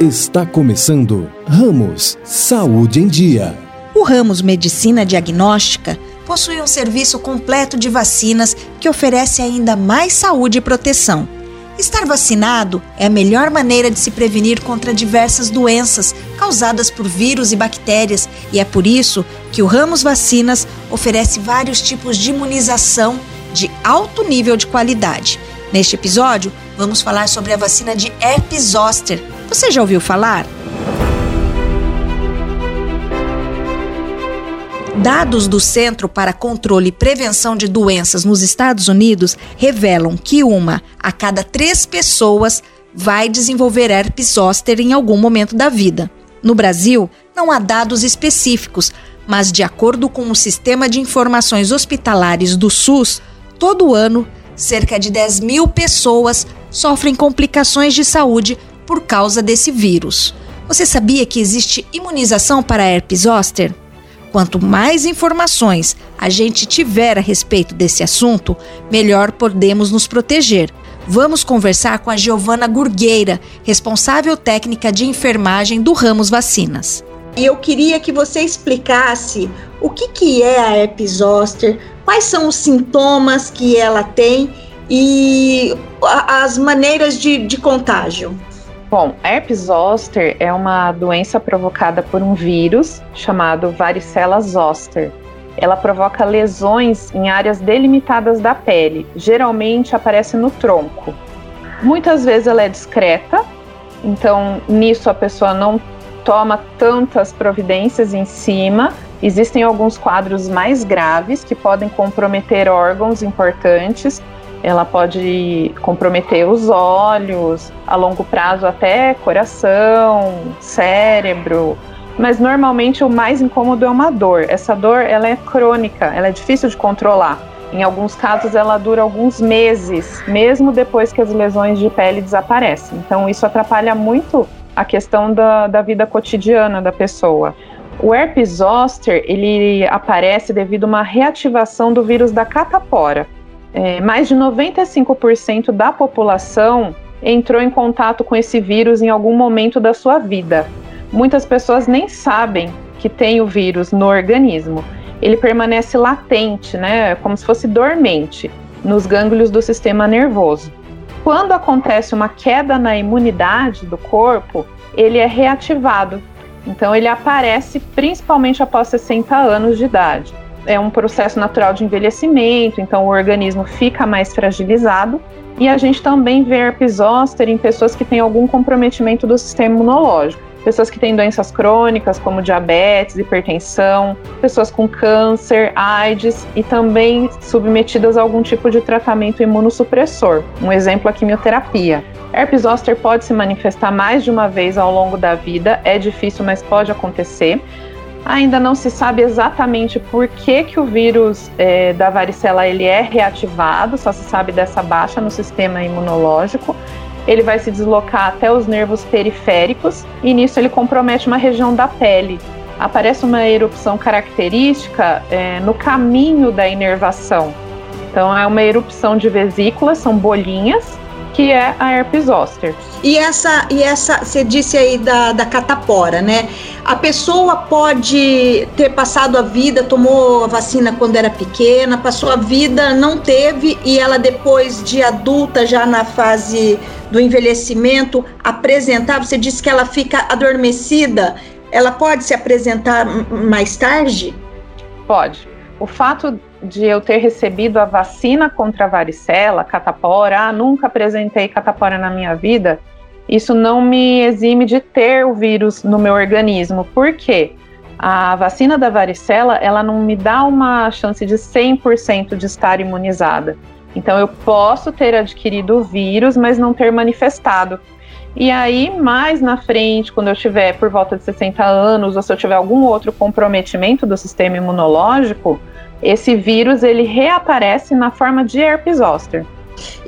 Está começando Ramos Saúde em Dia. O Ramos Medicina Diagnóstica possui um serviço completo de vacinas que oferece ainda mais saúde e proteção. Estar vacinado é a melhor maneira de se prevenir contra diversas doenças causadas por vírus e bactérias, e é por isso que o Ramos Vacinas oferece vários tipos de imunização de alto nível de qualidade. Neste episódio, vamos falar sobre a vacina de herpes zoster você já ouviu falar? Dados do Centro para Controle e Prevenção de Doenças nos Estados Unidos revelam que uma a cada três pessoas vai desenvolver herpes zoster em algum momento da vida. No Brasil, não há dados específicos, mas de acordo com o Sistema de Informações Hospitalares do SUS, todo ano, cerca de 10 mil pessoas sofrem complicações de saúde por causa desse vírus. Você sabia que existe imunização para herpes zoster? Quanto mais informações a gente tiver a respeito desse assunto, melhor podemos nos proteger. Vamos conversar com a Giovana Gurgueira, responsável técnica de enfermagem do Ramos Vacinas. E eu queria que você explicasse o que, que é a herpes zoster, quais são os sintomas que ela tem e as maneiras de, de contágio. Bom, herpes zoster é uma doença provocada por um vírus chamado varicela zoster. Ela provoca lesões em áreas delimitadas da pele, geralmente aparece no tronco. Muitas vezes ela é discreta, então nisso a pessoa não toma tantas providências em cima. Existem alguns quadros mais graves que podem comprometer órgãos importantes, ela pode comprometer os olhos, a longo prazo até coração, cérebro, mas normalmente o mais incômodo é uma dor. Essa dor ela é crônica, ela é difícil de controlar. Em alguns casos ela dura alguns meses, mesmo depois que as lesões de pele desaparecem. Então isso atrapalha muito a questão da, da vida cotidiana da pessoa. O herpes zoster ele aparece devido a uma reativação do vírus da catapora é, mais de 95% da população entrou em contato com esse vírus em algum momento da sua vida. Muitas pessoas nem sabem que tem o vírus no organismo. Ele permanece latente, né, como se fosse dormente, nos gânglios do sistema nervoso. Quando acontece uma queda na imunidade do corpo, ele é reativado. Então, ele aparece principalmente após 60 anos de idade é um processo natural de envelhecimento, então o organismo fica mais fragilizado. E a gente também vê herpes zoster em pessoas que têm algum comprometimento do sistema imunológico. Pessoas que têm doenças crônicas, como diabetes, hipertensão, pessoas com câncer, AIDS e também submetidas a algum tipo de tratamento imunossupressor. Um exemplo, a quimioterapia. Herpes zoster pode se manifestar mais de uma vez ao longo da vida, é difícil, mas pode acontecer. Ainda não se sabe exatamente por que, que o vírus é, da varicela ele é reativado, só se sabe dessa baixa no sistema imunológico. Ele vai se deslocar até os nervos periféricos e nisso ele compromete uma região da pele. Aparece uma erupção característica é, no caminho da inervação. Então é uma erupção de vesículas, são bolinhas, que é a herpes zoster. E essa, e essa, você disse aí da, da catapora, né? A pessoa pode ter passado a vida, tomou a vacina quando era pequena, passou a vida, não teve, e ela depois de adulta, já na fase do envelhecimento, apresentar, você disse que ela fica adormecida, ela pode se apresentar mais tarde? Pode. O fato de eu ter recebido a vacina contra a varicela, catapora, ah, nunca apresentei catapora na minha vida, isso não me exime de ter o vírus no meu organismo. Por quê? A vacina da varicela, ela não me dá uma chance de 100% de estar imunizada. Então eu posso ter adquirido o vírus, mas não ter manifestado. E aí, mais na frente, quando eu tiver por volta de 60 anos, ou se eu tiver algum outro comprometimento do sistema imunológico, esse vírus ele reaparece na forma de herpes zoster.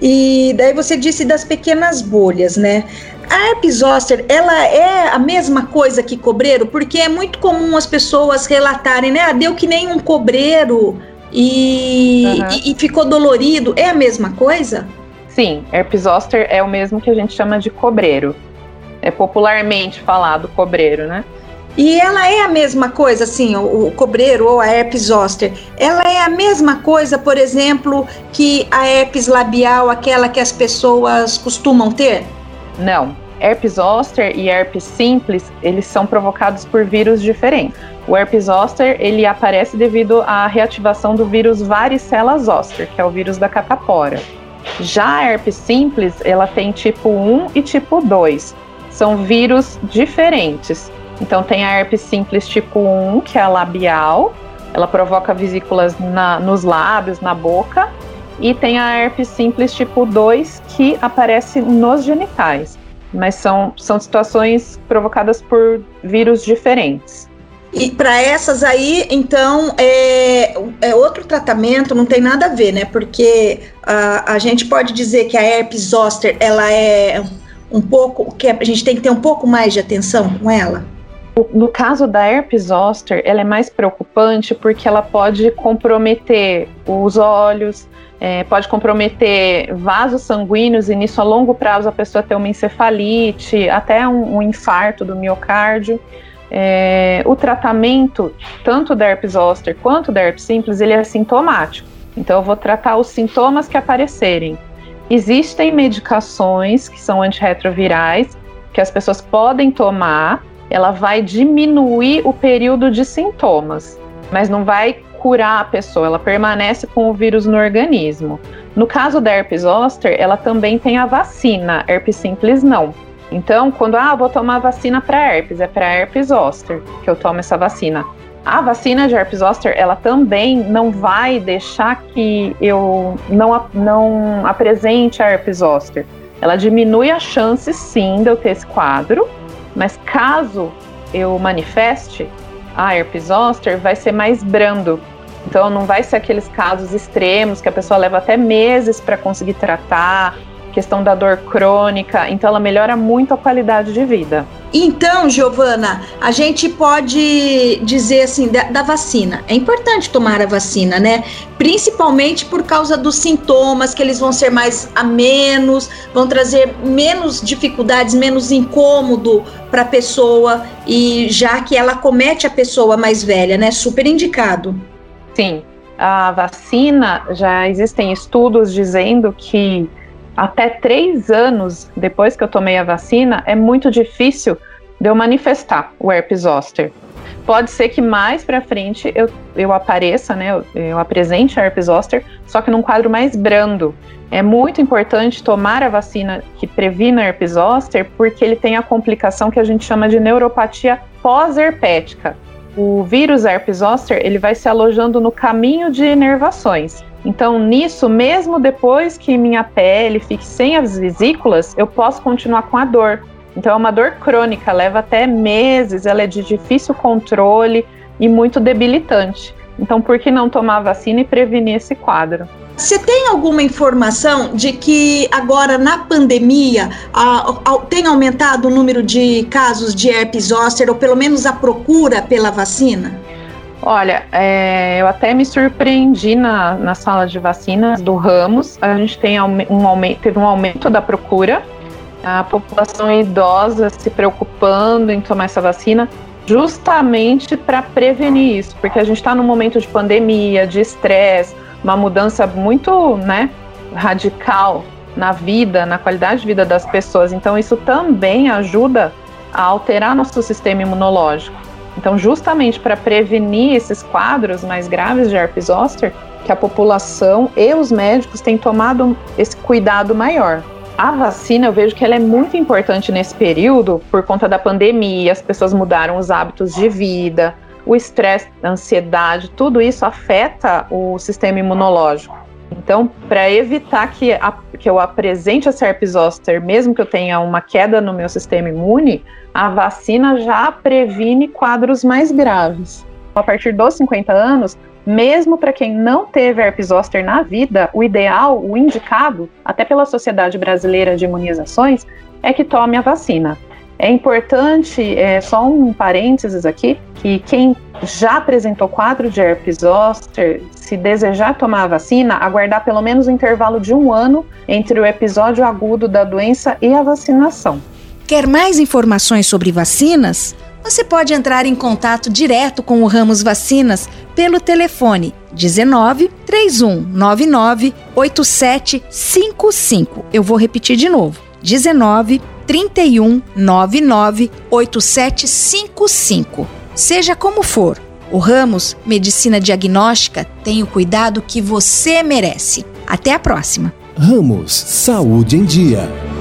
E daí você disse das pequenas bolhas, né? A herpes zoster, ela é a mesma coisa que cobreiro? Porque é muito comum as pessoas relatarem, né? Ah, deu que nem um cobreiro e, uhum. e, e ficou dolorido. É a mesma coisa? Sim, herpes zoster é o mesmo que a gente chama de cobreiro. é popularmente falado cobreiro, né? E ela é a mesma coisa, assim, o, o, cobreiro ou a herpes zoster, ela é a mesma coisa, por exemplo, que a herpes labial, aquela que as pessoas costumam ter? Não. Herpes zoster e herpes simples, eles são provocados por vírus diferentes. O herpes zoster, ele aparece devido à reativação do vírus varicela zoster, que é o vírus da catapora. Já a herpes simples, ela tem tipo 1 e tipo 2. São vírus diferentes. Então tem a herpes simples tipo 1, que é a labial, ela provoca vesículas na, nos lábios, na boca, e tem a herpes simples tipo 2, que aparece nos genitais. Mas são, são situações provocadas por vírus diferentes. E para essas aí, então, é, é outro tratamento, não tem nada a ver, né? Porque a, a gente pode dizer que a herpes zoster, ela é um pouco, que a gente tem que ter um pouco mais de atenção com ela. No caso da herpes zoster, ela é mais preocupante porque ela pode comprometer os olhos, é, pode comprometer vasos sanguíneos e nisso a longo prazo a pessoa ter uma encefalite, até um, um infarto do miocárdio. É, o tratamento, tanto da herpes zoster quanto da herpes simples, ele é sintomático. Então eu vou tratar os sintomas que aparecerem. Existem medicações que são antirretrovirais que as pessoas podem tomar ela vai diminuir o período de sintomas, mas não vai curar a pessoa, ela permanece com o vírus no organismo. No caso da herpes zoster, ela também tem a vacina, herpes simples não. Então, quando ah, vou tomar vacina para herpes, é para herpes zoster que eu tomo essa vacina. A vacina de herpes zoster, ela também não vai deixar que eu não, não apresente a herpes zoster. Ela diminui a chance, sim, de eu ter esse quadro, mas caso eu manifeste a herpes zoster, vai ser mais brando. Então não vai ser aqueles casos extremos que a pessoa leva até meses para conseguir tratar, questão da dor crônica, então ela melhora muito a qualidade de vida. Então, Giovana, a gente pode dizer assim da, da, vacina. É importante tomar a vacina, né? Principalmente por causa dos sintomas, que eles vão ser mais a menos, vão trazer menos dificuldades, menos incômodo para a pessoa e já que ela comete a pessoa mais velha, né? Super indicado. Sim, a vacina já existem estudos dizendo que até três anos depois que eu tomei a vacina, é muito difícil de eu manifestar o herpes zoster. Pode ser que mais para frente eu, eu apareça, né, eu, eu apresente a herpes zoster, só que num quadro mais brando. É muito importante tomar a vacina que previne a herpes zoster, porque ele tem a complicação que a gente chama de neuropatia pós-herpética. O vírus herpes zoster, ele vai se alojando no caminho de inervações. Então, nisso, mesmo depois que minha pele fique sem as vesículas, eu posso continuar com a dor. Então, é uma dor crônica, leva até meses, ela é de difícil controle e muito debilitante. Então, por que não tomar vacina e prevenir esse quadro? Você tem alguma informação de que agora na pandemia a, a, tem aumentado o número de casos de herpes zoster ou pelo menos a procura pela vacina? Olha, é, eu até me surpreendi na, na sala de vacinas do Ramos. A gente tem um aumento, teve um aumento da procura. A população idosa se preocupando em tomar essa vacina, justamente para prevenir isso, porque a gente está num momento de pandemia, de estresse, uma mudança muito, né, radical na vida, na qualidade de vida das pessoas. Então, isso também ajuda a alterar nosso sistema imunológico. Então, justamente para prevenir esses quadros mais graves de herpes zoster, que a população e os médicos têm tomado esse cuidado maior. A vacina, eu vejo que ela é muito importante nesse período por conta da pandemia, as pessoas mudaram os hábitos de vida, o estresse, a ansiedade, tudo isso afeta o sistema imunológico. Então, para evitar que, a, que eu apresente essa herpes zoster, mesmo que eu tenha uma queda no meu sistema imune, a vacina já previne quadros mais graves. A partir dos 50 anos, mesmo para quem não teve herpes zoster na vida, o ideal, o indicado, até pela Sociedade Brasileira de Imunizações, é que tome a vacina. É importante, é, só um parênteses aqui, que quem já apresentou quadro de herpes zoster, se desejar tomar a vacina, aguardar pelo menos um intervalo de um ano entre o episódio agudo da doença e a vacinação. Quer mais informações sobre vacinas? Você pode entrar em contato direto com o Ramos Vacinas pelo telefone 19 3199 8755. Eu vou repetir de novo. 19 3199 8755. Seja como for, o Ramos Medicina Diagnóstica tem o cuidado que você merece. Até a próxima. Ramos Saúde em Dia.